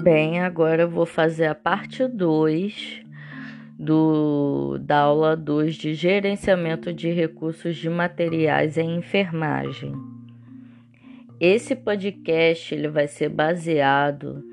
Bem, agora eu vou fazer a parte 2 do, da aula 2 de gerenciamento de recursos de materiais em enfermagem. Esse podcast ele vai ser baseado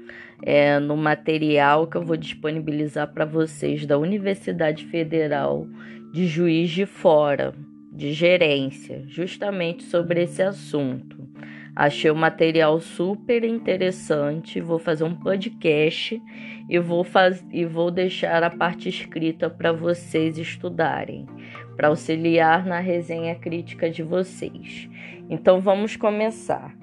é, no material que eu vou disponibilizar para vocês da Universidade Federal de Juiz de Fora, de gerência, justamente sobre esse assunto. Achei o material super interessante. Vou fazer um podcast e vou, faz... e vou deixar a parte escrita para vocês estudarem, para auxiliar na resenha crítica de vocês. Então vamos começar.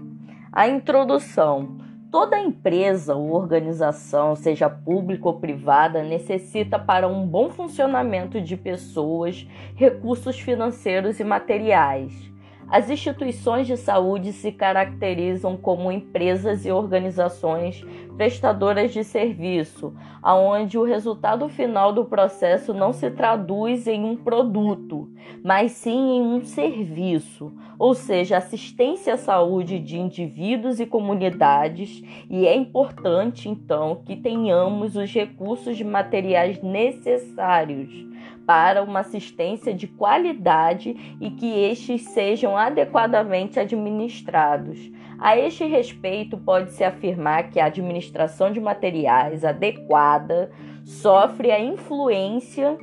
A introdução. Toda empresa ou organização, seja pública ou privada, necessita para um bom funcionamento de pessoas, recursos financeiros e materiais. As instituições de saúde se caracterizam como empresas e organizações prestadoras de serviço, aonde o resultado final do processo não se traduz em um produto, mas sim em um serviço, ou seja, assistência à saúde de indivíduos e comunidades, e é importante então que tenhamos os recursos materiais necessários para uma assistência de qualidade e que estes sejam adequadamente administrados. A este respeito, pode-se afirmar que a administração de materiais adequada sofre a influência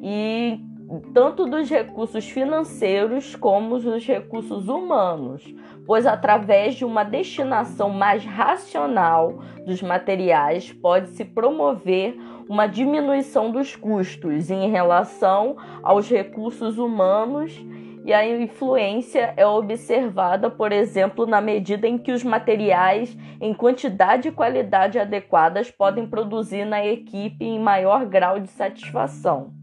e tanto dos recursos financeiros como dos recursos humanos, pois através de uma destinação mais racional dos materiais pode-se promover uma diminuição dos custos em relação aos recursos humanos e a influência é observada, por exemplo, na medida em que os materiais em quantidade e qualidade adequadas podem produzir na equipe em maior grau de satisfação.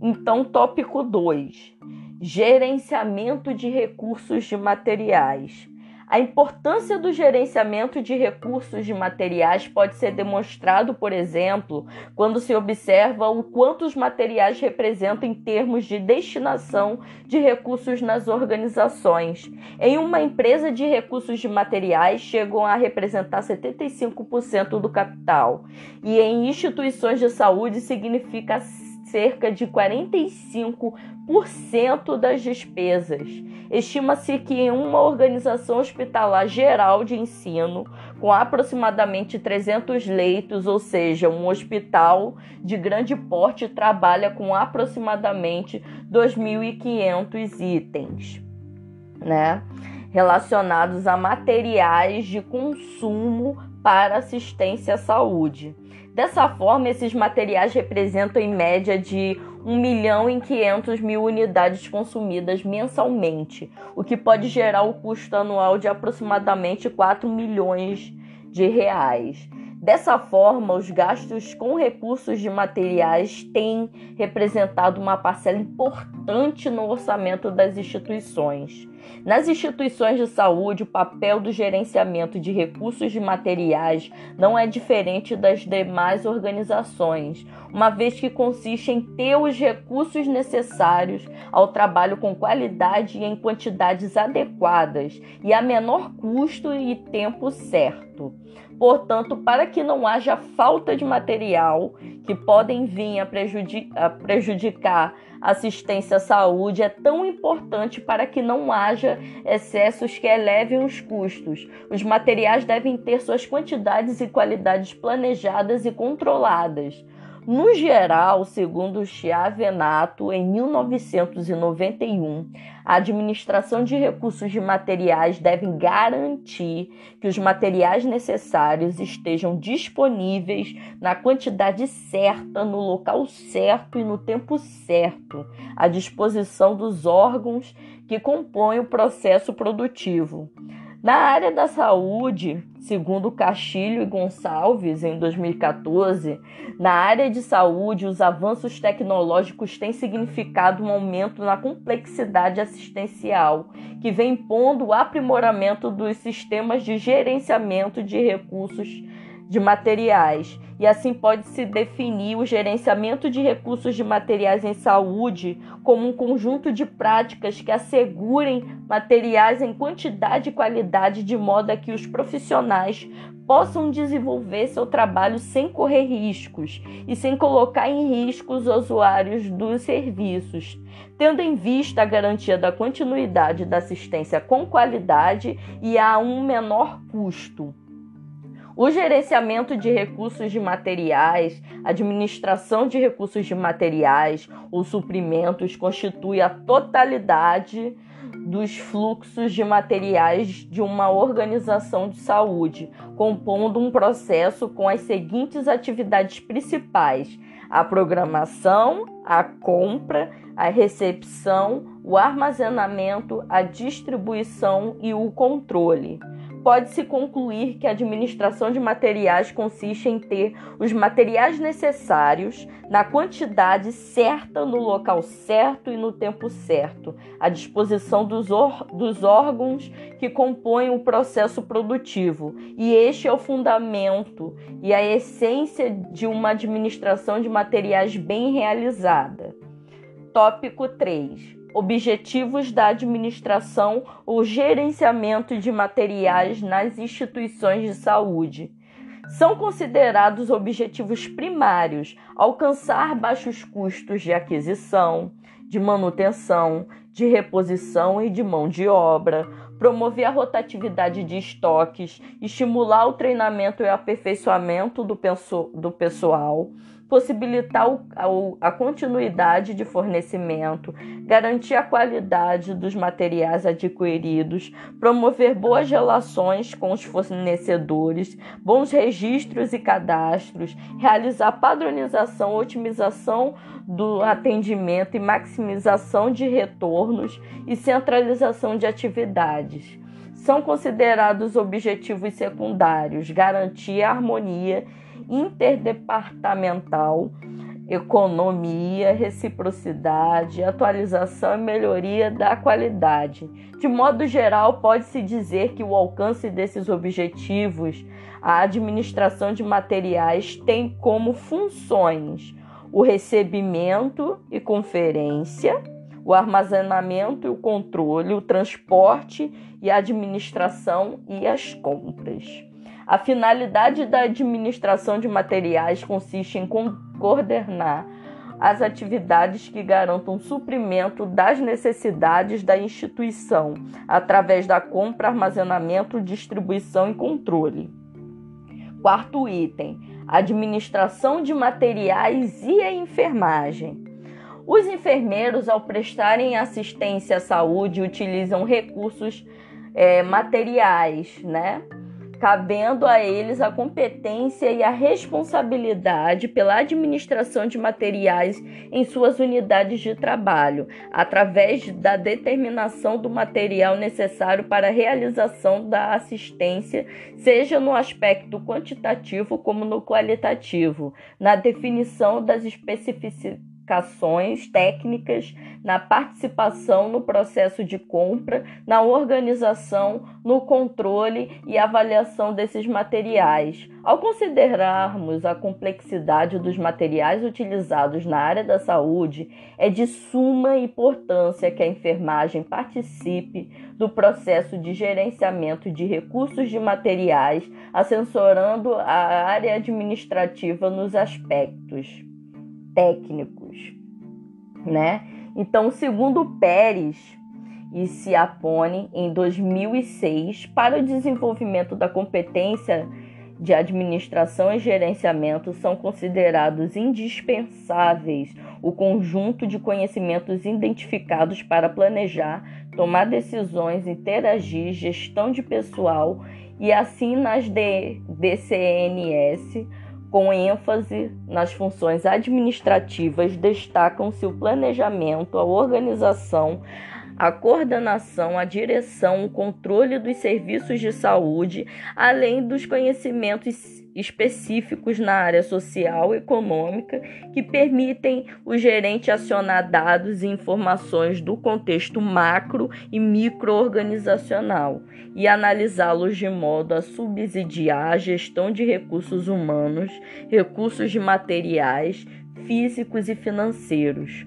Então, tópico 2: gerenciamento de recursos de materiais. A importância do gerenciamento de recursos de materiais pode ser demonstrado, por exemplo, quando se observa o quanto os materiais representam em termos de destinação de recursos nas organizações. Em uma empresa de recursos de materiais, chegam a representar 75% do capital, e em instituições de saúde significa cerca de 45% das despesas. Estima-se que em uma organização hospitalar geral de ensino, com aproximadamente 300 leitos, ou seja, um hospital de grande porte trabalha com aproximadamente 2.500 itens, né? Relacionados a materiais de consumo para assistência à saúde. Dessa forma, esses materiais representam em média de 1 milhão e 500 mil unidades consumidas mensalmente, o que pode gerar o custo anual de aproximadamente 4 milhões de reais. Dessa forma, os gastos com recursos de materiais têm representado uma parcela importante no orçamento das instituições. Nas instituições de saúde, o papel do gerenciamento de recursos de materiais não é diferente das demais organizações, uma vez que consiste em ter os recursos necessários ao trabalho com qualidade e em quantidades adequadas e a menor custo e tempo certo. Portanto, para que não haja falta de material que podem vir a, prejudicar a assistência à saúde, é tão importante para que não haja excessos que elevem os custos. Os materiais devem ter suas quantidades e qualidades planejadas e controladas. No geral, segundo Chiavenato, em 1991, a administração de recursos de materiais deve garantir que os materiais necessários estejam disponíveis na quantidade certa, no local certo e no tempo certo, à disposição dos órgãos que compõem o processo produtivo. Na área da saúde, segundo Castilho e Gonçalves, em 2014, na área de saúde, os avanços tecnológicos têm significado um aumento na complexidade assistencial, que vem impondo o aprimoramento dos sistemas de gerenciamento de recursos de materiais e assim pode-se definir o gerenciamento de recursos de materiais em saúde como um conjunto de práticas que assegurem materiais em quantidade e qualidade de modo a que os profissionais possam desenvolver seu trabalho sem correr riscos e sem colocar em risco os usuários dos serviços, tendo em vista a garantia da continuidade da assistência com qualidade e a um menor custo. O gerenciamento de recursos de materiais, administração de recursos de materiais ou suprimentos constitui a totalidade dos fluxos de materiais de uma organização de saúde, compondo um processo com as seguintes atividades principais: a programação, a compra, a recepção, o armazenamento, a distribuição e o controle pode-se concluir que a administração de materiais consiste em ter os materiais necessários na quantidade certa, no local certo e no tempo certo, à disposição dos, dos órgãos que compõem o processo produtivo. E este é o fundamento e a essência de uma administração de materiais bem realizada. Tópico 3 objetivos da administração ou gerenciamento de materiais nas instituições de saúde. São considerados objetivos primários alcançar baixos custos de aquisição, de manutenção, de reposição e de mão de obra, promover a rotatividade de estoques, estimular o treinamento e aperfeiçoamento do, pessoal, possibilitar a continuidade de fornecimento, garantir a qualidade dos materiais adquiridos, promover boas relações com os fornecedores, bons registros e cadastros, realizar padronização, otimização do atendimento e maximização de retornos e centralização de atividades. São considerados objetivos secundários garantir a harmonia interdepartamental, economia, reciprocidade, atualização e melhoria da qualidade. De modo geral, pode-se dizer que o alcance desses objetivos, a administração de materiais tem como funções o recebimento e conferência, o armazenamento e o controle, o transporte e a administração e as compras. A finalidade da administração de materiais consiste em coordenar as atividades que garantam suprimento das necessidades da instituição, através da compra, armazenamento, distribuição e controle. Quarto item: administração de materiais e a enfermagem. Os enfermeiros, ao prestarem assistência à saúde, utilizam recursos é, materiais, né? Cabendo a eles a competência e a responsabilidade pela administração de materiais em suas unidades de trabalho, através da determinação do material necessário para a realização da assistência, seja no aspecto quantitativo como no qualitativo, na definição das especificidades especificações técnicas, na participação no processo de compra, na organização, no controle e avaliação desses materiais. Ao considerarmos a complexidade dos materiais utilizados na área da saúde, é de suma importância que a enfermagem participe do processo de gerenciamento de recursos de materiais, assessorando a área administrativa nos aspectos técnicos, né? Então, segundo Pérez e Ciapone, em 2006, para o desenvolvimento da competência de administração e gerenciamento são considerados indispensáveis o conjunto de conhecimentos identificados para planejar, tomar decisões, interagir, gestão de pessoal e assim nas DCNS com ênfase nas funções administrativas, destacam-se o planejamento, a organização, a coordenação, a direção, o controle dos serviços de saúde, além dos conhecimentos específicos na área social e econômica que permitem o gerente acionar dados e informações do contexto macro e microorganizacional e analisá-los de modo a subsidiar a gestão de recursos humanos, recursos de materiais, físicos e financeiros.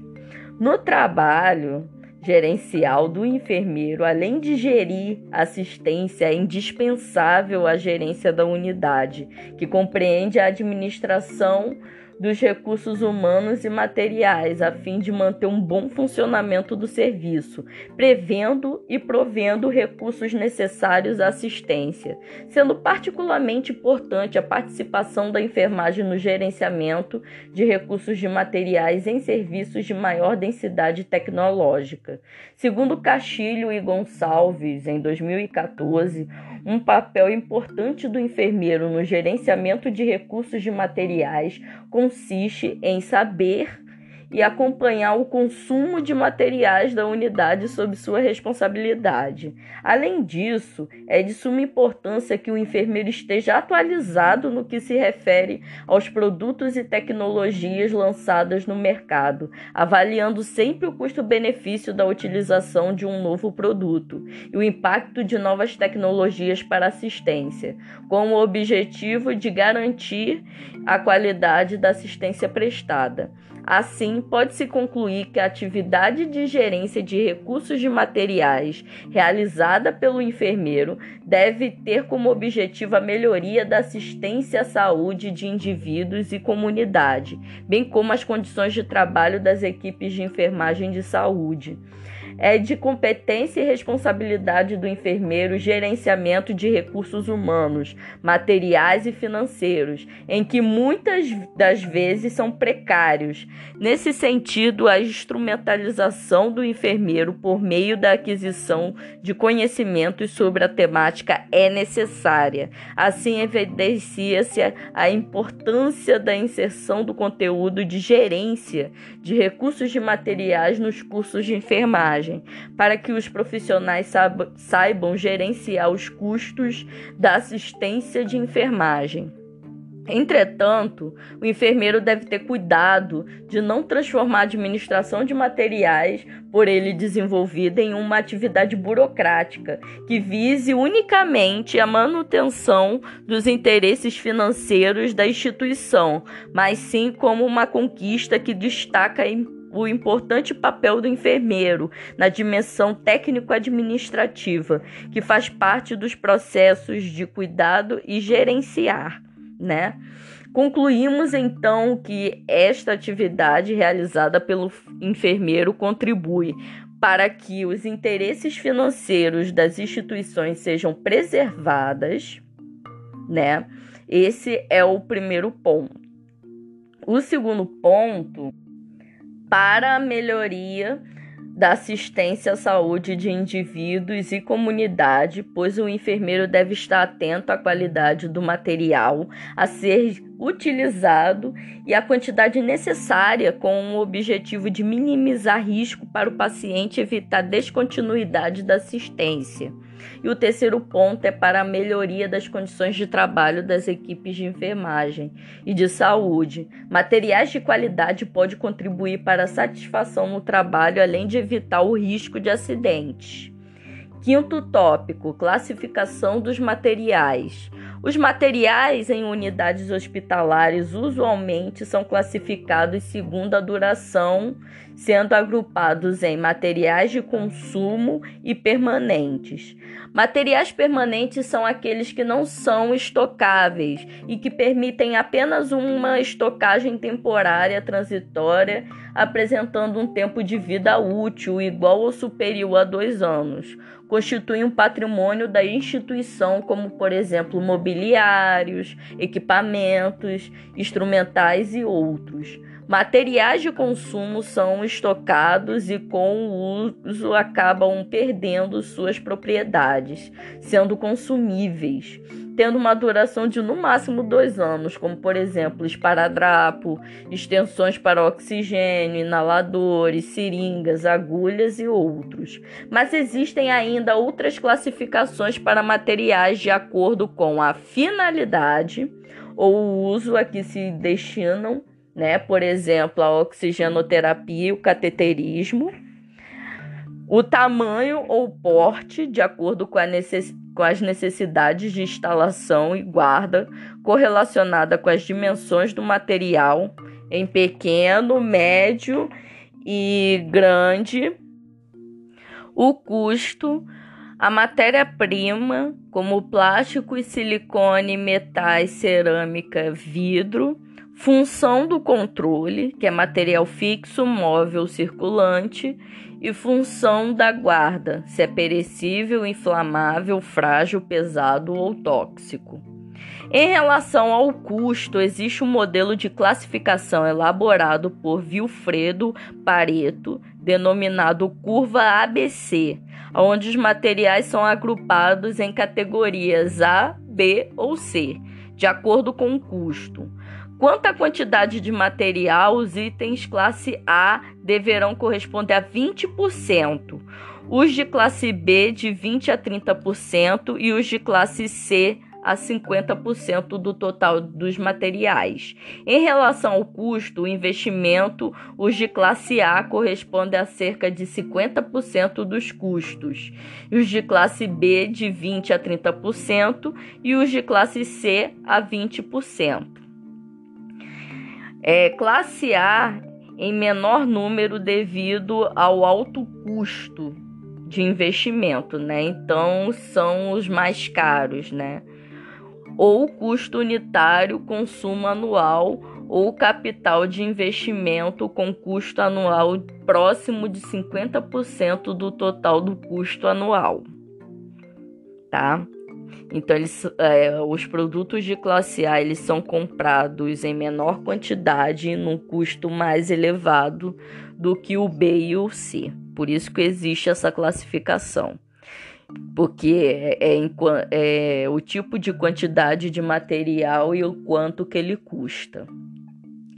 No trabalho, gerencial do enfermeiro, além de gerir assistência, é indispensável a gerência da unidade, que compreende a administração dos recursos humanos e materiais, a fim de manter um bom funcionamento do serviço, prevendo e provendo recursos necessários à assistência, sendo particularmente importante a participação da enfermagem no gerenciamento de recursos de materiais em serviços de maior densidade tecnológica. Segundo Castilho e Gonçalves, em 2014, um papel importante do enfermeiro no gerenciamento de recursos de materiais consiste em saber e acompanhar o consumo de materiais da unidade sob sua responsabilidade. Além disso, é de suma importância que o enfermeiro esteja atualizado no que se refere aos produtos e tecnologias lançadas no mercado, avaliando sempre o custo-benefício da utilização de um novo produto e o impacto de novas tecnologias para assistência, com o objetivo de garantir a qualidade da assistência prestada. Assim, pode-se concluir que a atividade de gerência de recursos de materiais realizada pelo enfermeiro deve ter como objetivo a melhoria da assistência à saúde de indivíduos e comunidade, bem como as condições de trabalho das equipes de enfermagem de saúde é de competência e responsabilidade do enfermeiro gerenciamento de recursos humanos, materiais e financeiros, em que muitas das vezes são precários. Nesse sentido, a instrumentalização do enfermeiro por meio da aquisição de conhecimentos sobre a temática é necessária. Assim, evidencia-se a importância da inserção do conteúdo de gerência de recursos de materiais nos cursos de enfermagem para que os profissionais saibam gerenciar os custos da assistência de enfermagem. Entretanto, o enfermeiro deve ter cuidado de não transformar a administração de materiais por ele desenvolvida em uma atividade burocrática que vise unicamente a manutenção dos interesses financeiros da instituição, mas sim como uma conquista que destaca a o importante papel do enfermeiro na dimensão técnico-administrativa, que faz parte dos processos de cuidado e gerenciar, né? Concluímos então que esta atividade realizada pelo enfermeiro contribui para que os interesses financeiros das instituições sejam preservadas, né? Esse é o primeiro ponto. O segundo ponto para a melhoria da assistência à saúde de indivíduos e comunidade, pois o enfermeiro deve estar atento à qualidade do material a ser utilizado e a quantidade necessária com o objetivo de minimizar risco para o paciente e evitar descontinuidade da assistência. E o terceiro ponto é para a melhoria das condições de trabalho das equipes de enfermagem e de saúde. Materiais de qualidade podem contribuir para a satisfação no trabalho, além de evitar o risco de acidentes. Quinto tópico: classificação dos materiais. Os materiais em unidades hospitalares usualmente são classificados segundo a duração, sendo agrupados em materiais de consumo e permanentes. Materiais permanentes são aqueles que não são estocáveis e que permitem apenas uma estocagem temporária transitória, apresentando um tempo de vida útil igual ou superior a dois anos constituem um patrimônio da instituição, como, por exemplo, mobiliários, equipamentos, instrumentais e outros. Materiais de consumo são estocados e com o uso acabam perdendo suas propriedades, sendo consumíveis, tendo uma duração de no máximo dois anos, como por exemplo esparadrapo, extensões para oxigênio, inaladores, seringas, agulhas e outros. Mas existem ainda outras classificações para materiais de acordo com a finalidade ou o uso a que se destinam né? Por exemplo, a oxigenoterapia e o cateterismo. O tamanho ou porte, de acordo com, necess... com as necessidades de instalação e guarda, correlacionada com as dimensões do material, em pequeno, médio e grande. O custo, a matéria-prima, como plástico e silicone, metais, cerâmica, vidro função do controle, que é material fixo, móvel, circulante, e função da guarda, se é perecível, inflamável, frágil, pesado ou tóxico. Em relação ao custo, existe um modelo de classificação elaborado por Vilfredo Pareto, denominado curva ABC, onde os materiais são agrupados em categorias A, B ou C, de acordo com o custo. Quanto à quantidade de material, os itens classe A deverão corresponder a 20%, os de classe B de 20 a 30% e os de classe C a 50% do total dos materiais. Em relação ao custo, o investimento, os de classe A correspondem a cerca de 50% dos custos, os de classe B de 20 a 30% e os de classe C a 20% é, classe A em menor número devido ao alto custo de investimento, né? Então são os mais caros, né? Ou custo unitário, consumo anual ou capital de investimento com custo anual próximo de 50% do total do custo anual, tá? Então, eles, é, os produtos de classe A eles são comprados em menor quantidade num custo mais elevado do que o B e o C. Por isso que existe essa classificação. Porque é, é, é o tipo de quantidade de material e o quanto que ele custa.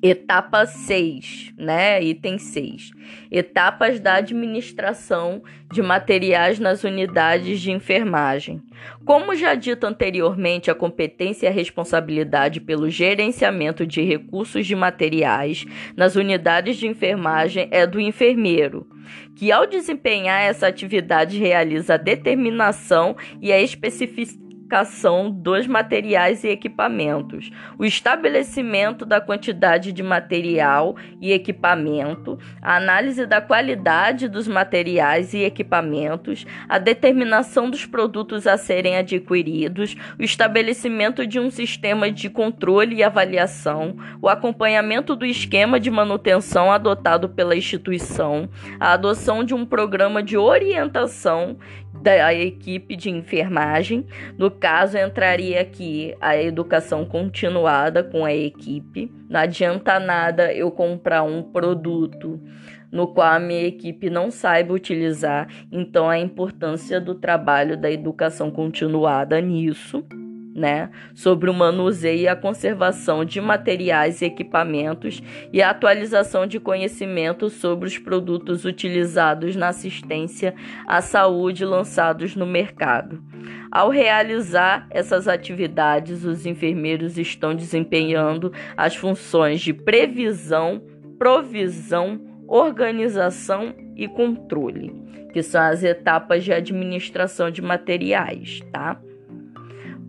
Etapa 6, né? Item 6. Etapas da administração de materiais nas unidades de enfermagem. Como já dito anteriormente, a competência e a responsabilidade pelo gerenciamento de recursos de materiais nas unidades de enfermagem é do enfermeiro, que ao desempenhar essa atividade realiza a determinação e a especificidade classificação dos materiais e equipamentos, o estabelecimento da quantidade de material e equipamento, a análise da qualidade dos materiais e equipamentos, a determinação dos produtos a serem adquiridos, o estabelecimento de um sistema de controle e avaliação, o acompanhamento do esquema de manutenção adotado pela instituição, a adoção de um programa de orientação da equipe de enfermagem. No caso, entraria aqui a educação continuada com a equipe. Não adianta nada eu comprar um produto no qual a minha equipe não saiba utilizar, então a importância do trabalho da educação continuada nisso né, sobre o manuseio e a conservação de materiais e equipamentos e a atualização de conhecimento sobre os produtos utilizados na assistência à saúde lançados no mercado. Ao realizar essas atividades, os enfermeiros estão desempenhando as funções de previsão, provisão, organização e controle, que são as etapas de administração de materiais, tá?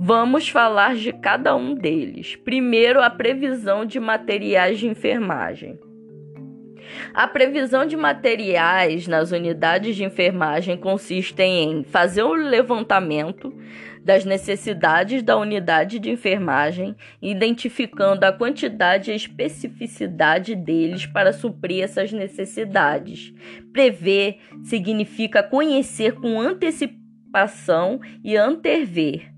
Vamos falar de cada um deles. Primeiro, a previsão de materiais de enfermagem. A previsão de materiais nas unidades de enfermagem consiste em fazer o um levantamento das necessidades da unidade de enfermagem, identificando a quantidade e a especificidade deles para suprir essas necessidades. Prever significa conhecer com antecipação e antever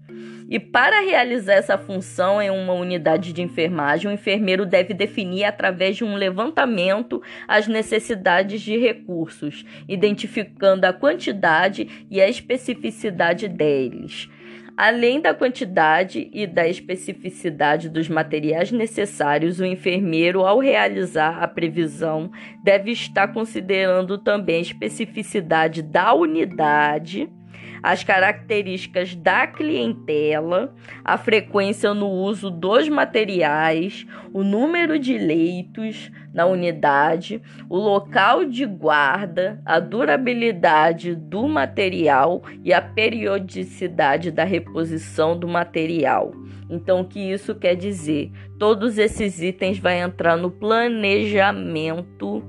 E para realizar essa função em uma unidade de enfermagem, o enfermeiro deve definir através de um levantamento as necessidades de recursos, identificando a quantidade e a especificidade deles. Além da quantidade e da especificidade dos materiais necessários, o enfermeiro, ao realizar a previsão, deve estar considerando também a especificidade da unidade as características da clientela, a frequência no uso dos materiais, o número de leitos na unidade, o local de guarda, a durabilidade do material e a periodicidade da reposição do material. Então, o que isso quer dizer? Todos esses itens vão entrar no planejamento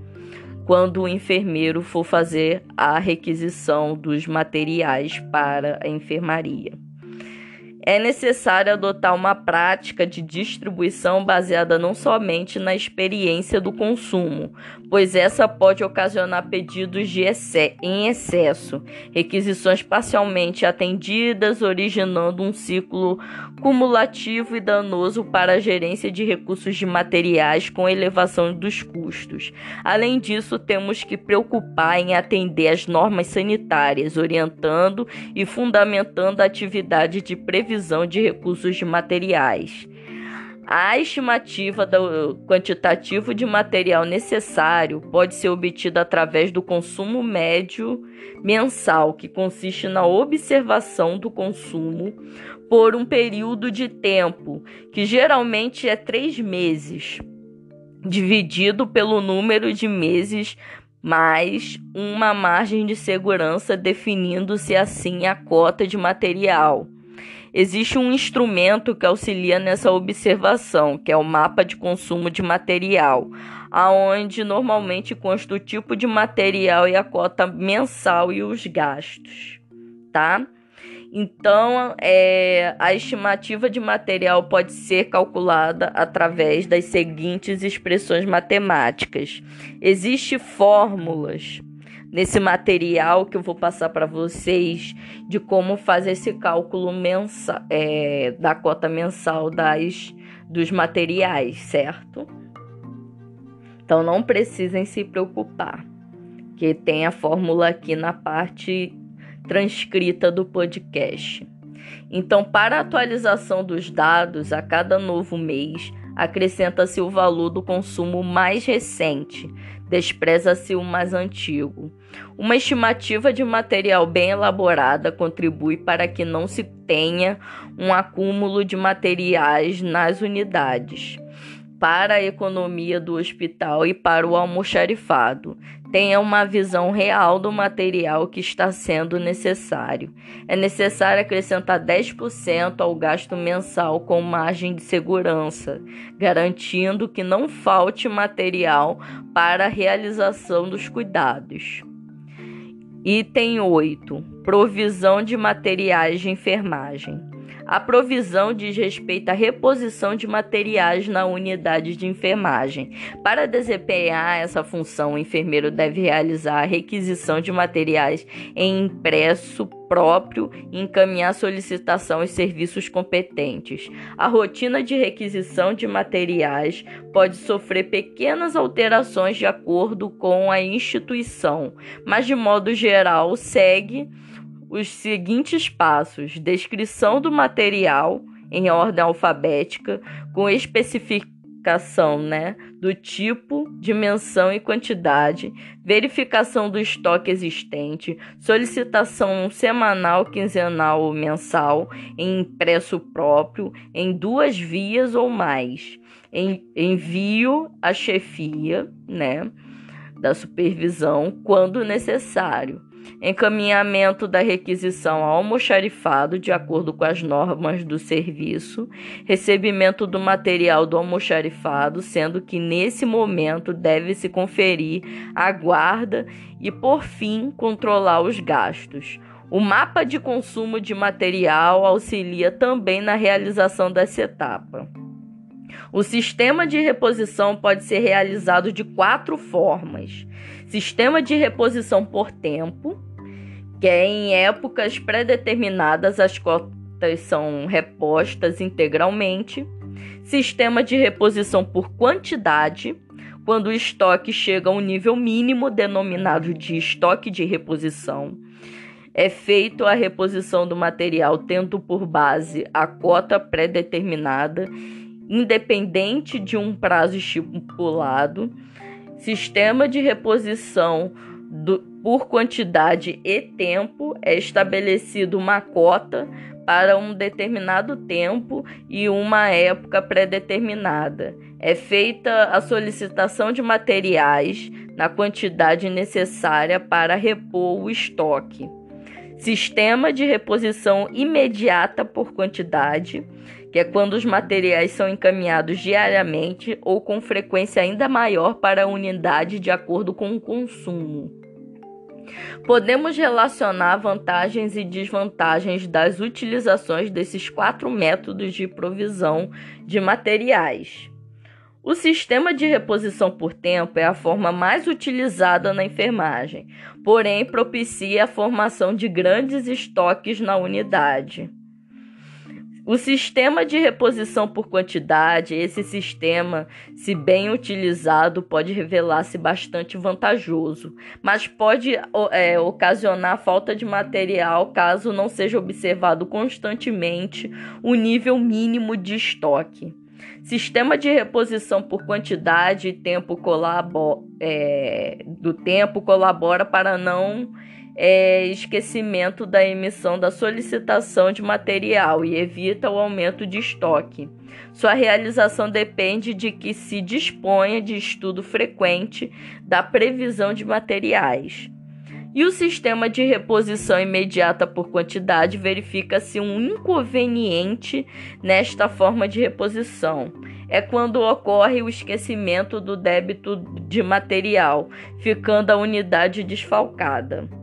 quando o enfermeiro for fazer a requisição dos materiais para a enfermaria. É necessário adotar uma prática de distribuição baseada não somente na experiência do consumo, pois essa pode ocasionar pedidos de exce em excesso, requisições parcialmente atendidas, originando um ciclo cumulativo e danoso para a gerência de recursos de materiais com elevação dos custos. Além disso, temos que preocupar em atender às normas sanitárias, orientando e fundamentando a atividade de previsão de recursos de materiais. A estimativa do quantitativo de material necessário pode ser obtida através do consumo médio mensal, que consiste na observação do consumo por um período de tempo, que geralmente é três meses, dividido pelo número de meses mais uma margem de segurança, definindo-se assim a cota de material. Existe um instrumento que auxilia nessa observação, que é o mapa de consumo de material, aonde normalmente consta o tipo de material e a cota mensal e os gastos, tá? Então, é, a estimativa de material pode ser calculada através das seguintes expressões matemáticas. Existem fórmulas nesse material que eu vou passar para vocês de como fazer esse cálculo mensal, é, da cota mensal das, dos materiais, certo? Então não precisem se preocupar, que tem a fórmula aqui na parte transcrita do podcast. Então, para a atualização dos dados a cada novo mês, acrescenta-se o valor do consumo mais recente, despreza-se o mais antigo. Uma estimativa de material bem elaborada contribui para que não se tenha um acúmulo de materiais nas unidades para a economia do hospital e para o almoxarifado. Tenha uma visão real do material que está sendo necessário. É necessário acrescentar 10% ao gasto mensal com margem de segurança, garantindo que não falte material para a realização dos cuidados. Item 8: Provisão de materiais de enfermagem. A provisão diz respeito à reposição de materiais na unidade de enfermagem. Para desempenhar essa função, o enfermeiro deve realizar a requisição de materiais em impresso próprio e encaminhar solicitação aos serviços competentes. A rotina de requisição de materiais pode sofrer pequenas alterações de acordo com a instituição, mas de modo geral segue os seguintes passos: descrição do material em ordem alfabética, com especificação né, do tipo, dimensão e quantidade, verificação do estoque existente, solicitação semanal, quinzenal ou mensal, em impresso próprio, em duas vias ou mais, envio à chefia né, da supervisão quando necessário encaminhamento da requisição ao almoxarifado de acordo com as normas do serviço, recebimento do material do almoxarifado, sendo que nesse momento deve-se conferir a guarda e, por fim, controlar os gastos. O mapa de consumo de material auxilia também na realização dessa etapa. O sistema de reposição pode ser realizado de quatro formas: sistema de reposição por tempo, que é em épocas pré-determinadas as, co contas são repostas integralmente. Sistema de reposição por quantidade, quando o estoque chega a um nível mínimo denominado de estoque de reposição. É feito a reposição do material tendo por base a cota pré-determinada, independente de um prazo estipulado. Sistema de reposição do, por quantidade e tempo é estabelecido uma cota para um determinado tempo e uma época pré-determinada. É feita a solicitação de materiais na quantidade necessária para repor o estoque. Sistema de reposição imediata por quantidade, que é quando os materiais são encaminhados diariamente ou com frequência ainda maior para a unidade de acordo com o consumo. Podemos relacionar vantagens e desvantagens das utilizações desses quatro métodos de provisão de materiais. O sistema de reposição por tempo é a forma mais utilizada na enfermagem, porém propicia a formação de grandes estoques na unidade. O sistema de reposição por quantidade, esse sistema, se bem utilizado, pode revelar-se bastante vantajoso, mas pode é, ocasionar falta de material caso não seja observado constantemente o nível mínimo de estoque. Sistema de reposição por quantidade e tempo colabora, é, do tempo colabora para não é, esquecimento da emissão da solicitação de material e evita o aumento de estoque. Sua realização depende de que se disponha de estudo frequente da previsão de materiais. E o sistema de reposição imediata por quantidade verifica-se um inconveniente nesta forma de reposição. É quando ocorre o esquecimento do débito de material, ficando a unidade desfalcada.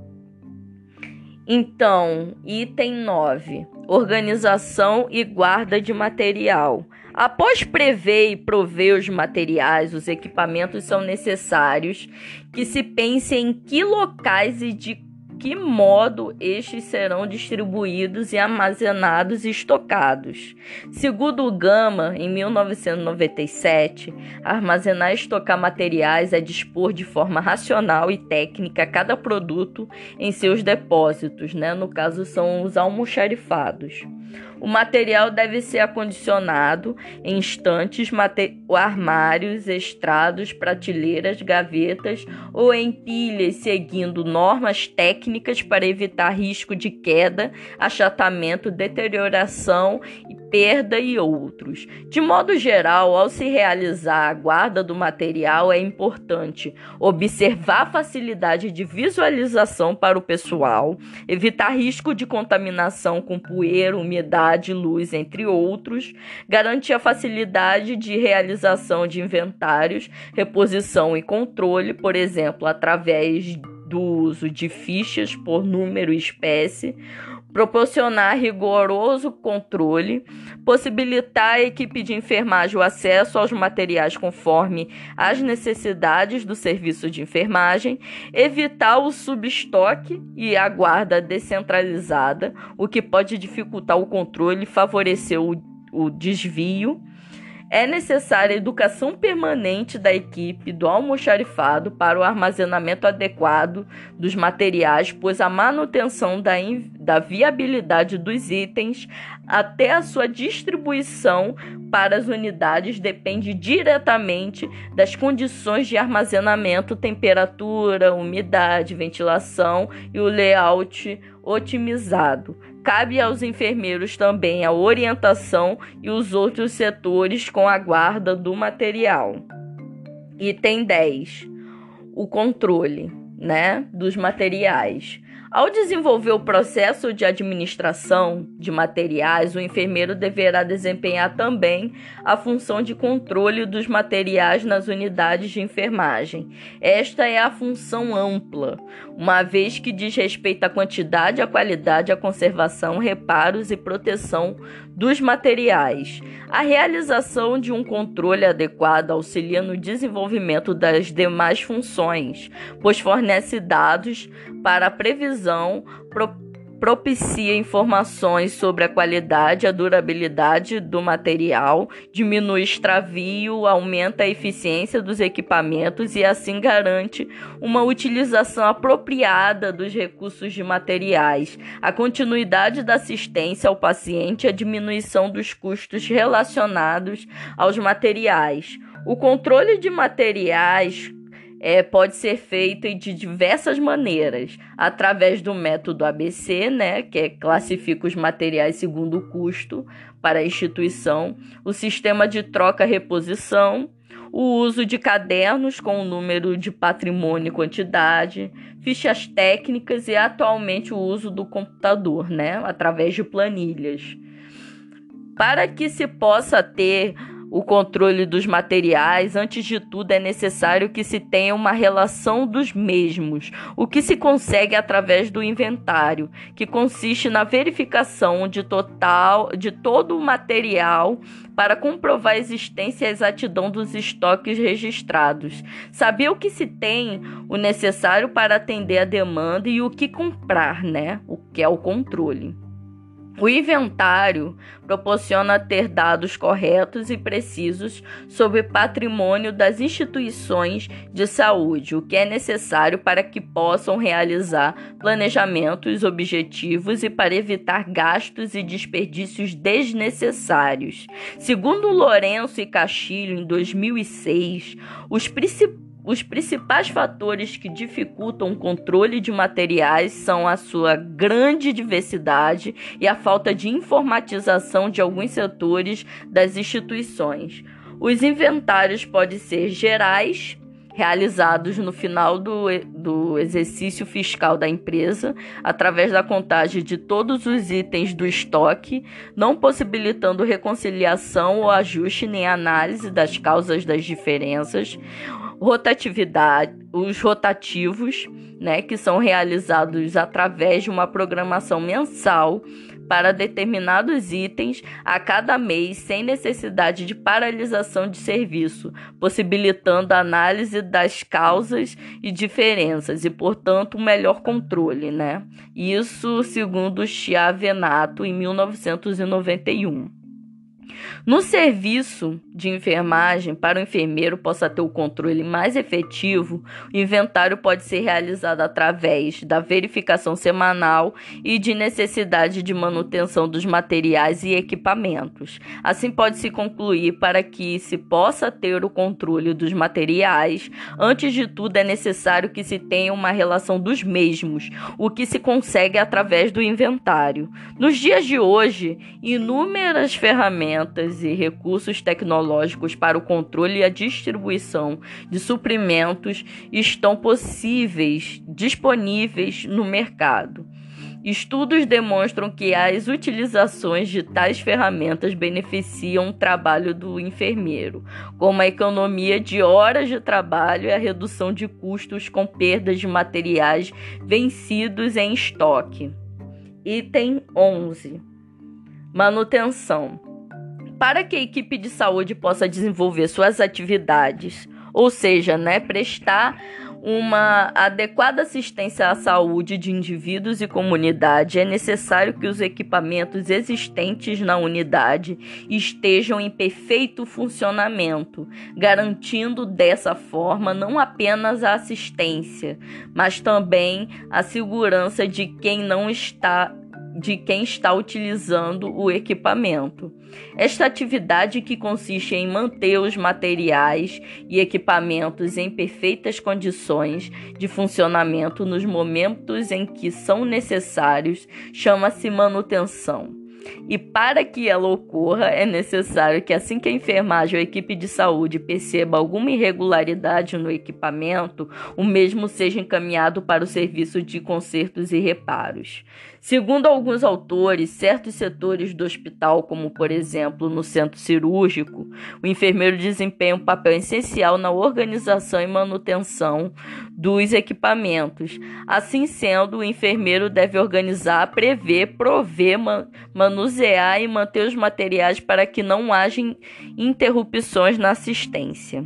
Então, item 9: organização e guarda de material. Após prever e prover os materiais, os equipamentos são necessários que se pense em que locais e de que modo estes serão distribuídos e armazenados e estocados. Segundo o Gama, em 1997, armazenar e estocar materiais é dispor de forma racional e técnica cada produto em seus depósitos, né? no caso são os almoxarifados. O material deve ser acondicionado em estantes, armários, estrados, prateleiras, gavetas ou em pilhas, seguindo normas técnicas para evitar risco de queda, achatamento, deterioração e perda e outros. De modo geral, ao se realizar a guarda do material, é importante observar a facilidade de visualização para o pessoal, evitar risco de contaminação com poeira, umidade, luz, entre outros, garantir a facilidade de realização de inventários, reposição e controle, por exemplo, através do uso de fichas por número e espécie, proporcionar rigoroso controle, possibilitar à equipe de enfermagem o acesso aos materiais conforme as necessidades do serviço de enfermagem, evitar o subestoque e a guarda descentralizada, o que pode dificultar o controle e favorecer o, o desvio é necessária educação permanente da equipe do almoxarifado para o armazenamento adequado dos materiais, pois a manutenção da, da viabilidade dos itens até a sua distribuição para as unidades depende diretamente das condições de armazenamento, temperatura, umidade, ventilação e o layout otimizado. Cabe aos enfermeiros também a orientação e os outros setores com a guarda do material. Item 10. O controle, né, dos materiais. Ao desenvolver o processo de administração de materiais, o enfermeiro deverá desempenhar também a função de controle dos materiais nas unidades de enfermagem. Esta é a função ampla, uma vez que diz respeito à quantidade, à qualidade, à conservação, reparos e proteção dos materiais. A realização de um controle adequado auxilia no desenvolvimento das demais funções, pois fornece dados para a previsão, pro, propicia informações sobre a qualidade e a durabilidade do material, diminui extravio, aumenta a eficiência dos equipamentos e assim garante uma utilização apropriada dos recursos de materiais, a continuidade da assistência ao paciente e a diminuição dos custos relacionados aos materiais. O controle de materiais é, pode ser feito de diversas maneiras, através do método ABC, né, que é, classifica os materiais segundo o custo para a instituição, o sistema de troca-reposição, o uso de cadernos com o número de patrimônio e quantidade, fichas técnicas e atualmente o uso do computador, né, através de planilhas. Para que se possa ter o controle dos materiais, antes de tudo é necessário que se tenha uma relação dos mesmos, o que se consegue através do inventário, que consiste na verificação de total de todo o material para comprovar a existência e a exatidão dos estoques registrados. Saber o que se tem, o necessário para atender a demanda e o que comprar, né? O que é o controle. O inventário proporciona ter dados corretos e precisos sobre patrimônio das instituições de saúde, o que é necessário para que possam realizar planejamentos objetivos e para evitar gastos e desperdícios desnecessários. Segundo Lourenço e Castilho, em 2006, os principais os principais fatores que dificultam o controle de materiais são a sua grande diversidade e a falta de informatização de alguns setores das instituições. Os inventários podem ser gerais, realizados no final do, do exercício fiscal da empresa, através da contagem de todos os itens do estoque, não possibilitando reconciliação ou ajuste nem análise das causas das diferenças rotatividade, os rotativos, né, que são realizados através de uma programação mensal para determinados itens a cada mês, sem necessidade de paralisação de serviço, possibilitando a análise das causas e diferenças e, portanto, um melhor controle, né? Isso segundo Chiavenato em 1991. No serviço de enfermagem, para o enfermeiro possa ter o controle mais efetivo, o inventário pode ser realizado através da verificação semanal e de necessidade de manutenção dos materiais e equipamentos. Assim, pode-se concluir para que se possa ter o controle dos materiais, antes de tudo é necessário que se tenha uma relação dos mesmos, o que se consegue através do inventário. Nos dias de hoje, inúmeras ferramentas ferramentas e recursos tecnológicos para o controle e a distribuição de suprimentos estão possíveis, disponíveis no mercado. Estudos demonstram que as utilizações de tais ferramentas beneficiam o trabalho do enfermeiro, como a economia de horas de trabalho e a redução de custos com perdas de materiais vencidos em estoque. Item 11. Manutenção para que a equipe de saúde possa desenvolver suas atividades, ou seja, né, prestar uma adequada assistência à saúde de indivíduos e comunidade, é necessário que os equipamentos existentes na unidade estejam em perfeito funcionamento, garantindo dessa forma não apenas a assistência, mas também a segurança de quem não está de quem está utilizando o equipamento. Esta atividade, que consiste em manter os materiais e equipamentos em perfeitas condições de funcionamento nos momentos em que são necessários, chama-se manutenção. E para que ela ocorra, é necessário que, assim que a enfermagem ou a equipe de saúde perceba alguma irregularidade no equipamento, o mesmo seja encaminhado para o serviço de consertos e reparos. Segundo alguns autores, certos setores do hospital, como por exemplo no centro cirúrgico, o enfermeiro desempenha um papel essencial na organização e manutenção dos equipamentos. Assim sendo, o enfermeiro deve organizar, prever, prover, manusear e manter os materiais para que não haja interrupções na assistência.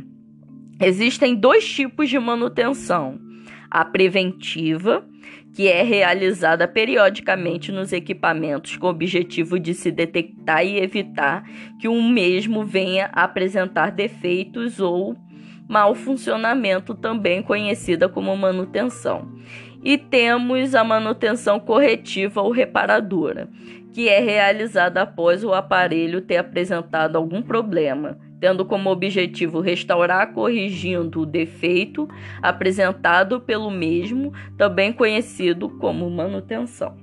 Existem dois tipos de manutenção: a preventiva que é realizada periodicamente nos equipamentos com o objetivo de se detectar e evitar que o mesmo venha apresentar defeitos ou mau funcionamento, também conhecida como manutenção. E temos a manutenção corretiva ou reparadora, que é realizada após o aparelho ter apresentado algum problema, tendo como objetivo restaurar corrigindo o defeito apresentado pelo mesmo, também conhecido como manutenção.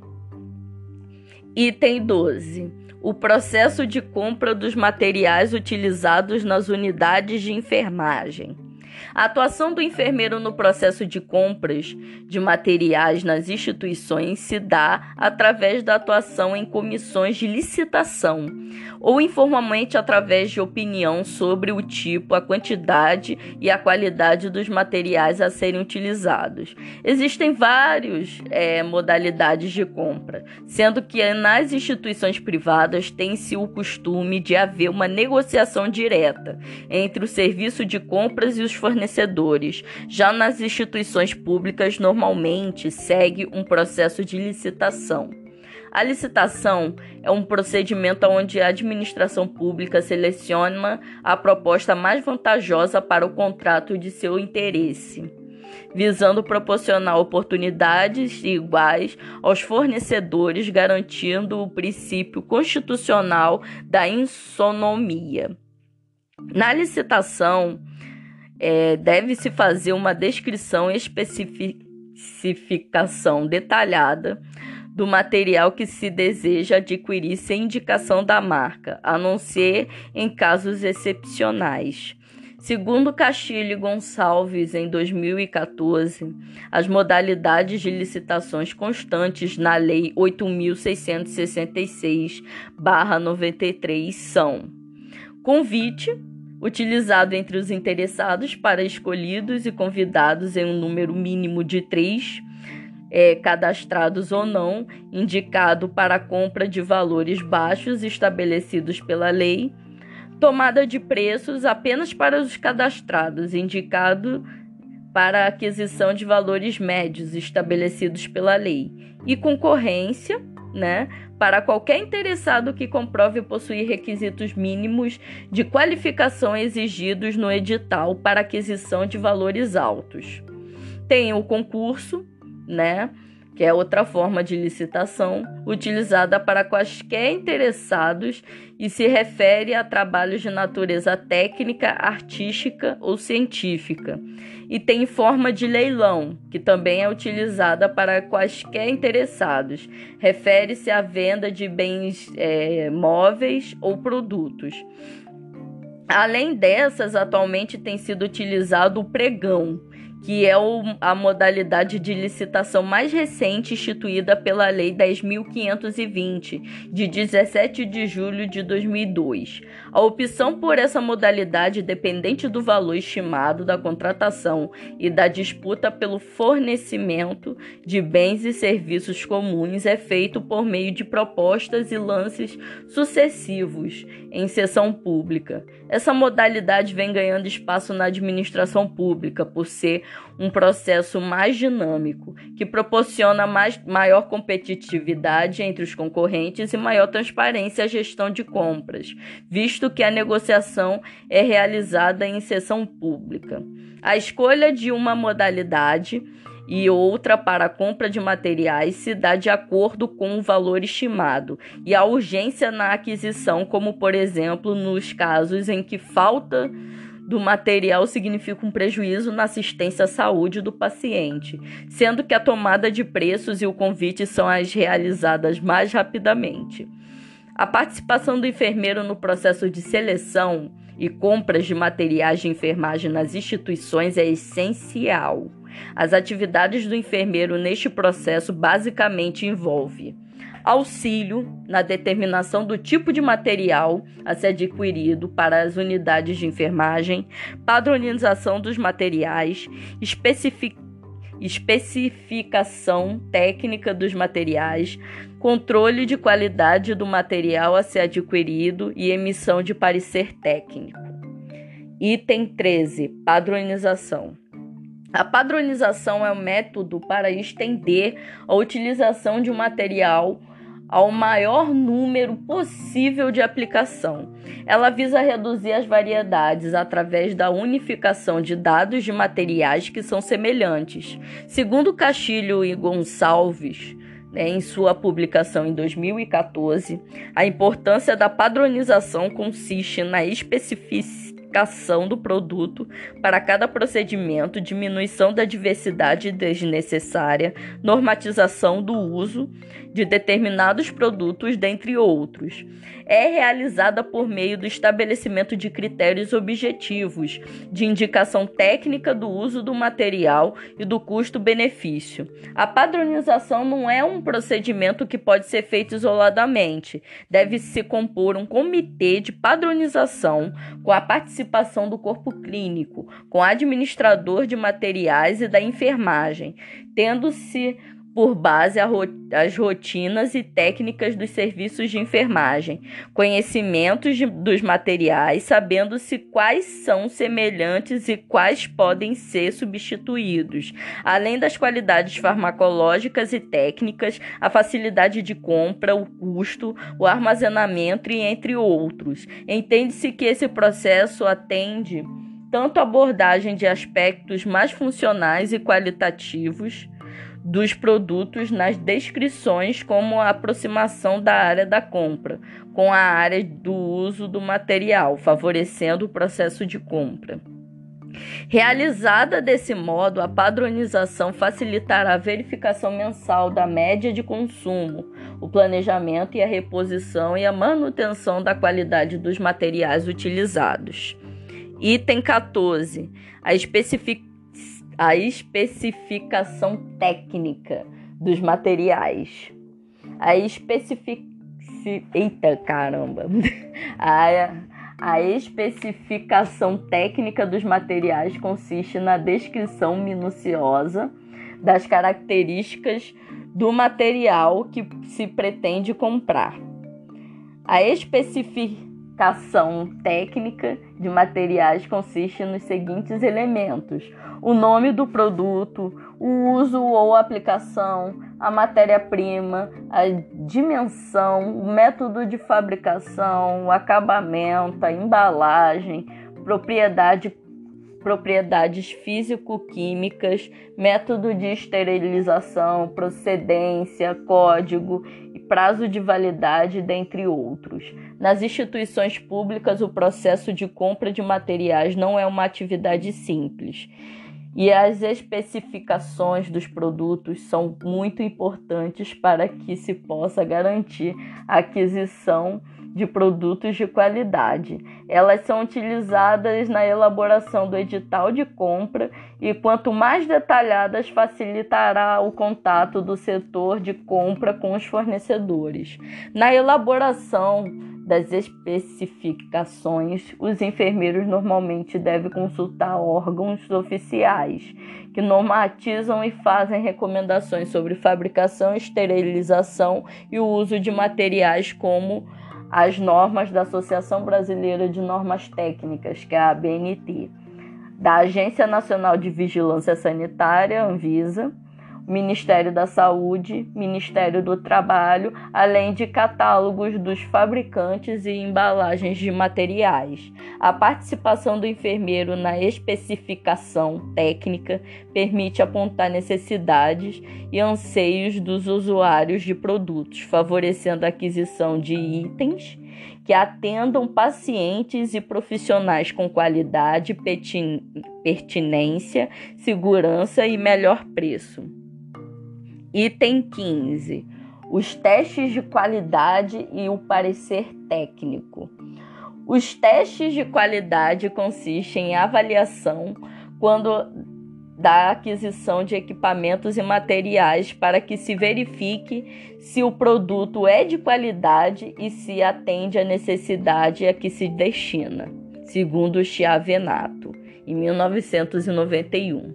Item 12. O processo de compra dos materiais utilizados nas unidades de enfermagem. A atuação do enfermeiro no processo de compras de materiais nas instituições se dá através da atuação em comissões de licitação ou informalmente através de opinião sobre o tipo, a quantidade e a qualidade dos materiais a serem utilizados. Existem várias é, modalidades de compra, sendo que nas instituições privadas tem-se o costume de haver uma negociação direta entre o serviço de compras e os fornecedores. Já nas instituições públicas, normalmente segue um processo de licitação. A licitação é um procedimento onde a administração pública seleciona a proposta mais vantajosa para o contrato de seu interesse, visando proporcionar oportunidades iguais aos fornecedores, garantindo o princípio constitucional da insonomia. Na licitação, é, deve-se fazer uma descrição e especificação detalhada do material que se deseja adquirir sem indicação da marca, a não ser em casos excepcionais. Segundo Castilho Gonçalves, em 2014, as modalidades de licitações constantes na Lei 8.666-93 são convite, utilizado entre os interessados para escolhidos e convidados em um número mínimo de três, é, cadastrados ou não, indicado para a compra de valores baixos estabelecidos pela lei, tomada de preços apenas para os cadastrados, indicado para a aquisição de valores médios estabelecidos pela lei, e concorrência, né, para qualquer interessado que comprove possuir requisitos mínimos de qualificação exigidos no edital para aquisição de valores altos. Tem o concurso, né? que é outra forma de licitação utilizada para quaisquer interessados e se refere a trabalhos de natureza técnica, artística ou científica. E tem forma de leilão, que também é utilizada para quaisquer interessados. Refere-se à venda de bens é, móveis ou produtos. Além dessas, atualmente tem sido utilizado o pregão que é a modalidade de licitação mais recente instituída pela Lei 10.520, de 17 de julho de 2002. A opção por essa modalidade, dependente do valor estimado da contratação e da disputa pelo fornecimento de bens e serviços comuns, é feito por meio de propostas e lances sucessivos em sessão pública. Essa modalidade vem ganhando espaço na administração pública por ser um processo mais dinâmico, que proporciona mais, maior competitividade entre os concorrentes e maior transparência à gestão de compras, visto que a negociação é realizada em sessão pública. A escolha de uma modalidade e outra para a compra de materiais se dá de acordo com o valor estimado e a urgência na aquisição, como por exemplo nos casos em que falta do material significa um prejuízo na assistência à saúde do paciente, sendo que a tomada de preços e o convite são as realizadas mais rapidamente. A participação do enfermeiro no processo de seleção e compras de materiais de enfermagem nas instituições é essencial. As atividades do enfermeiro neste processo basicamente envolvem auxílio na determinação do tipo de material a ser adquirido para as unidades de enfermagem, padronização dos materiais, especificação técnica dos materiais, controle de qualidade do material a ser adquirido e emissão de parecer técnico. Item 13. Padronização. A padronização é um método para estender a utilização de um material ao maior número possível de aplicação. Ela visa reduzir as variedades através da unificação de dados de materiais que são semelhantes. Segundo Castilho e Gonçalves, né, em sua publicação em 2014, a importância da padronização consiste na simplificação do produto para cada procedimento, diminuição da diversidade desnecessária, normatização do uso de determinados produtos, dentre outros. É realizada por meio do estabelecimento de critérios objetivos, de indicação técnica do uso do material e do custo-benefício. A padronização não é um procedimento que pode ser feito isoladamente. Deve-se compor um comitê de padronização com a participação do corpo clínico, com administrador de materiais e da enfermagem, tendo-se por base as rotinas e técnicas dos serviços de enfermagem, conhecimentos de, dos materiais, sabendo-se quais são semelhantes e quais podem ser substituídos, além das qualidades farmacológicas e técnicas, a facilidade de compra, o custo, o armazenamento e entre outros. Entende-se que esse processo atende tanto a abordagem de aspectos mais funcionais e qualitativos dos produtos nas descrições, como a aproximação da área da compra com a área do uso do material, favorecendo o processo de compra. Realizada desse modo, a padronização facilitará a verificação mensal da média de consumo, o planejamento e a reposição e a manutenção da qualidade dos materiais utilizados. Item 14. A especificação a especificação técnica dos materiais. A especific... Eita caramba! A, a especificação técnica dos materiais consiste na descrição minuciosa das características do material que se pretende comprar. A especificação técnica de materiais consiste nos seguintes elementos: o nome do produto, o uso ou aplicação, a matéria-prima, a dimensão, o método de fabricação, o acabamento, a embalagem, propriedade, propriedades físico-químicas, método de esterilização, procedência, código e prazo de validade, dentre outros. Nas instituições públicas, o processo de compra de materiais não é uma atividade simples e as especificações dos produtos são muito importantes para que se possa garantir a aquisição de produtos de qualidade. Elas são utilizadas na elaboração do edital de compra e, quanto mais detalhadas, facilitará o contato do setor de compra com os fornecedores. Na elaboração das especificações, os enfermeiros normalmente devem consultar órgãos oficiais que normatizam e fazem recomendações sobre fabricação, esterilização e o uso de materiais como as normas da Associação Brasileira de Normas Técnicas, que é a ABNT, da Agência Nacional de Vigilância Sanitária, Anvisa, Ministério da Saúde, Ministério do Trabalho, além de catálogos dos fabricantes e embalagens de materiais. A participação do enfermeiro na especificação técnica permite apontar necessidades e anseios dos usuários de produtos, favorecendo a aquisição de itens que atendam pacientes e profissionais com qualidade, pertinência, segurança e melhor preço. Item 15. Os testes de qualidade e o parecer técnico. Os testes de qualidade consistem em avaliação quando da aquisição de equipamentos e materiais para que se verifique se o produto é de qualidade e se atende à necessidade a que se destina, segundo Chiavenato, em 1991.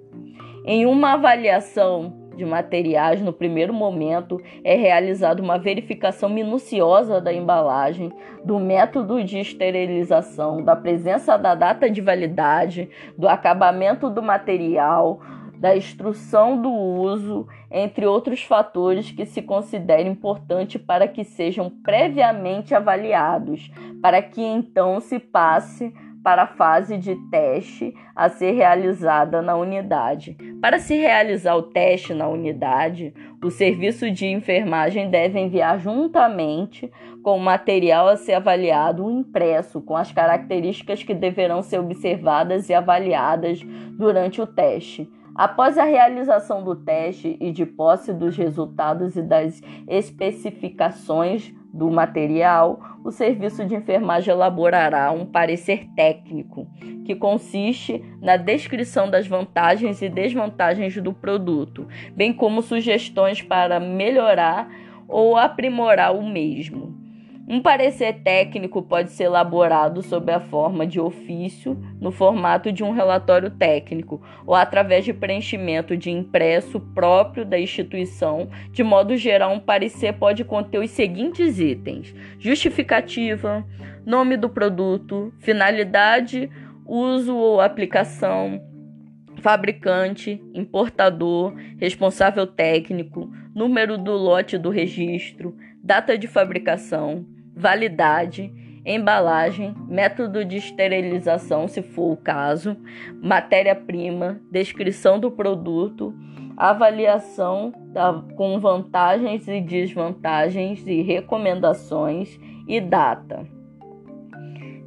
Em uma avaliação de materiais, no primeiro momento é realizada uma verificação minuciosa da embalagem, do método de esterilização, da presença da data de validade, do acabamento do material, da instrução do uso, entre outros fatores que se considera importante para que sejam previamente avaliados, para que então se passe para a fase de teste a ser realizada na unidade. Para se realizar o teste na unidade, o serviço de enfermagem deve enviar juntamente com o material a ser avaliado um impresso com as características que deverão ser observadas e avaliadas durante o teste. Após a realização do teste e de posse dos resultados e das especificações do material, o serviço de enfermagem elaborará um parecer técnico, que consiste na descrição das vantagens e desvantagens do produto, bem como sugestões para melhorar ou aprimorar o mesmo. Um parecer técnico pode ser elaborado sob a forma de ofício, no formato de um relatório técnico, ou através de preenchimento de impresso próprio da instituição. De modo geral, um parecer pode conter os seguintes itens: justificativa, nome do produto, finalidade, uso ou aplicação, fabricante, importador, responsável técnico, número do lote do registro, data de fabricação, validade, embalagem, método de esterilização, se for o caso, matéria-prima, descrição do produto, avaliação da, com vantagens e desvantagens e recomendações e data.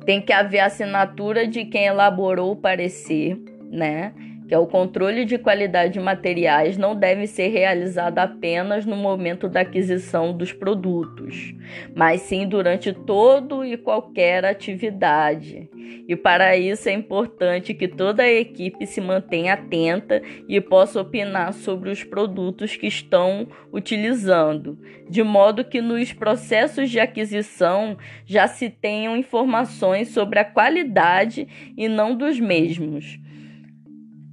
Tem que haver assinatura de quem elaborou o parecer, né? Que é o controle de qualidade de materiais, não deve ser realizado apenas no momento da aquisição dos produtos, mas sim durante todo e qualquer atividade. E para isso é importante que toda a equipe se mantenha atenta e possa opinar sobre os produtos que estão utilizando, de modo que nos processos de aquisição já se tenham informações sobre a qualidade e não dos mesmos.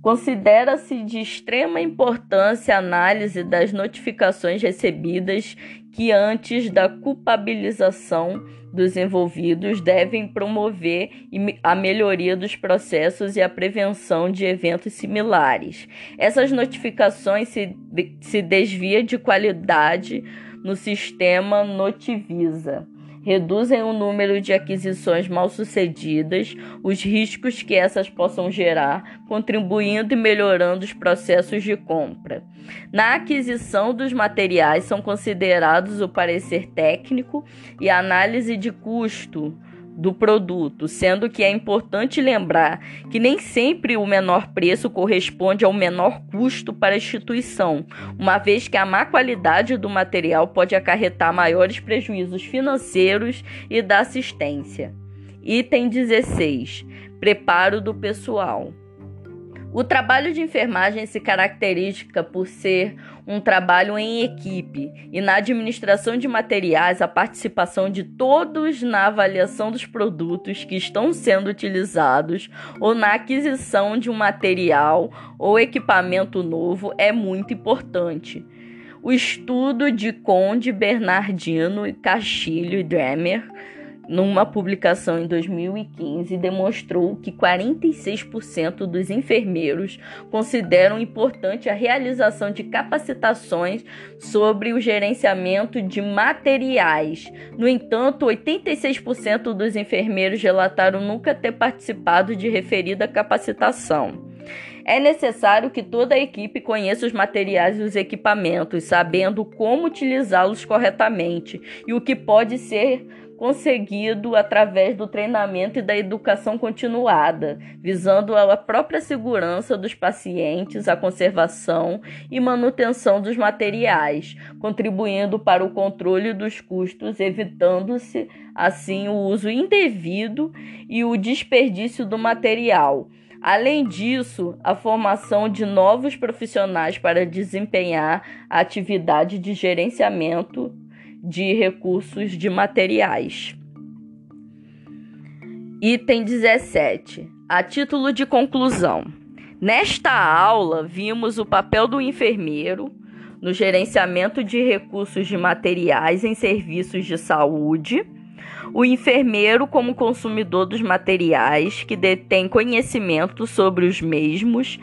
Considera-se de extrema importância a análise das notificações recebidas que, antes da culpabilização dos envolvidos, devem promover a melhoria dos processos e a prevenção de eventos similares. Essas notificações se, se desvia de qualidade no sistema Notivisa reduzem o número de aquisições mal sucedidas, os riscos que essas possam gerar, contribuindo e melhorando os processos de compra. Na aquisição dos materiais são considerados o parecer técnico e análise de custo do produto, sendo que é importante lembrar que nem sempre o menor preço corresponde ao menor custo para a instituição, uma vez que a má qualidade do material pode acarretar maiores prejuízos financeiros e da assistência. Item 16: Preparo do pessoal. O trabalho de enfermagem se caracteriza por ser um trabalho em equipe e na administração de materiais, a participação de todos na avaliação dos produtos que estão sendo utilizados ou na aquisição de um material ou equipamento novo é muito importante. O estudo de Conde, Bernardino, Castilho e Dremer numa publicação em 2015, demonstrou que 46% dos enfermeiros consideram importante a realização de capacitações sobre o gerenciamento de materiais. No entanto, 86% dos enfermeiros relataram nunca ter participado de referida capacitação. É necessário que toda a equipe conheça os materiais e os equipamentos, sabendo como utilizá-los corretamente e o que pode ser conseguido através do treinamento e da educação continuada, visando a própria segurança dos pacientes, a conservação e manutenção dos materiais, contribuindo para o controle dos custos, evitando-se assim o uso indevido e o desperdício do material. Além disso, a formação de novos profissionais para desempenhar a atividade de gerenciamento de recursos de materiais. Item 17. A título de conclusão. Nesta aula, vimos o papel do enfermeiro no gerenciamento de recursos de materiais em serviços de saúde, o enfermeiro como consumidor dos materiais que detém conhecimento sobre os mesmos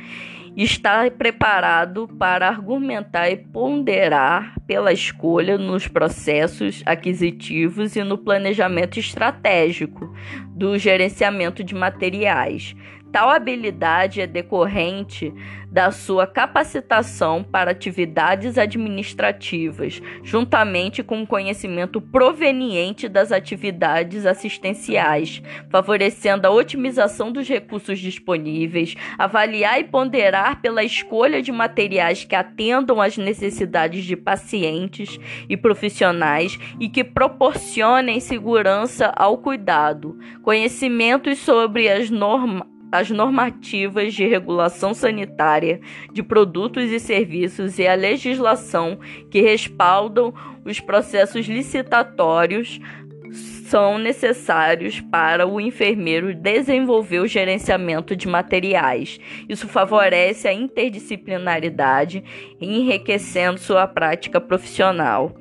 está preparado para argumentar e ponderar pela escolha nos processos aquisitivos e no planejamento estratégico do gerenciamento de materiais, Tal habilidade é decorrente da sua capacitação para atividades administrativas, juntamente com o conhecimento proveniente das atividades assistenciais, favorecendo a otimização dos recursos disponíveis, avaliar e ponderar pela escolha de materiais que atendam às necessidades de pacientes e profissionais e que proporcionem segurança ao cuidado, conhecimentos sobre as normas as normativas de regulação sanitária de produtos e serviços e a legislação que respaldam os processos licitatórios são necessários para o enfermeiro desenvolver o gerenciamento de materiais. Isso favorece a interdisciplinaridade, enriquecendo sua prática profissional.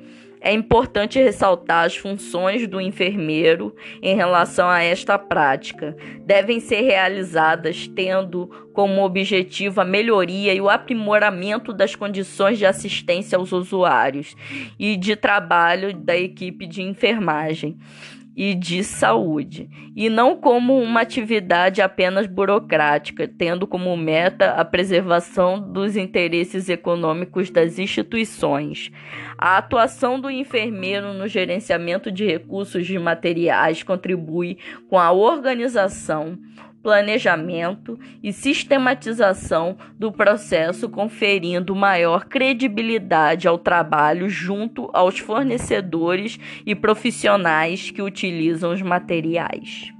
É importante ressaltar as funções do enfermeiro em relação a esta prática. Devem ser realizadas tendo como objetivo a melhoria e o aprimoramento das condições de assistência aos usuários e de trabalho da equipe de enfermagem e de saúde, e não como uma atividade apenas burocrática, tendo como meta a preservação dos interesses econômicos das instituições. A atuação do enfermeiro no gerenciamento de recursos de materiais contribui com a organização, planejamento e sistematização do processo, conferindo maior credibilidade ao trabalho junto aos fornecedores e profissionais que utilizam os materiais.